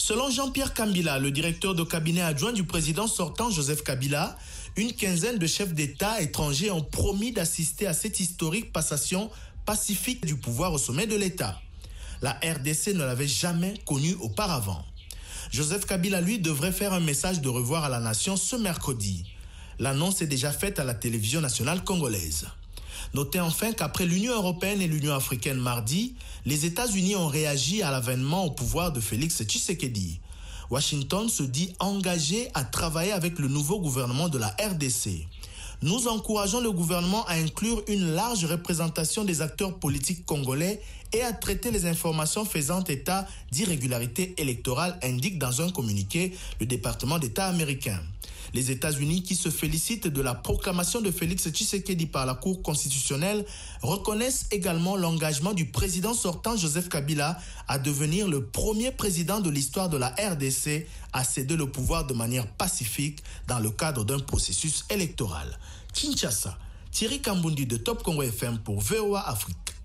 Selon Jean-Pierre Kabila, le directeur de cabinet adjoint du président sortant Joseph Kabila, une quinzaine de chefs d'État étrangers ont promis d'assister à cette historique passation pacifique du pouvoir au sommet de l'État. La RDC ne l'avait jamais connu auparavant. Joseph Kabila, lui, devrait faire un message de revoir à la nation ce mercredi. L'annonce est déjà faite à la télévision nationale congolaise. Notez enfin qu'après l'Union européenne et l'Union africaine mardi, les États-Unis ont réagi à l'avènement au pouvoir de Félix Tshisekedi. Washington se dit engagé à travailler avec le nouveau gouvernement de la RDC. Nous encourageons le gouvernement à inclure une large représentation des acteurs politiques congolais et à traiter les informations faisant état d'irrégularités électorales, indique dans un communiqué le département d'État américain. Les États-Unis, qui se félicitent de la proclamation de Félix Tshisekedi par la Cour constitutionnelle, reconnaissent également l'engagement du président sortant Joseph Kabila à devenir le premier président de l'histoire de la RDC à céder le pouvoir de manière pacifique dans le cadre d'un processus électoral. Kinshasa, Thierry Kambundi de Top Congo FM pour VOA Afrique.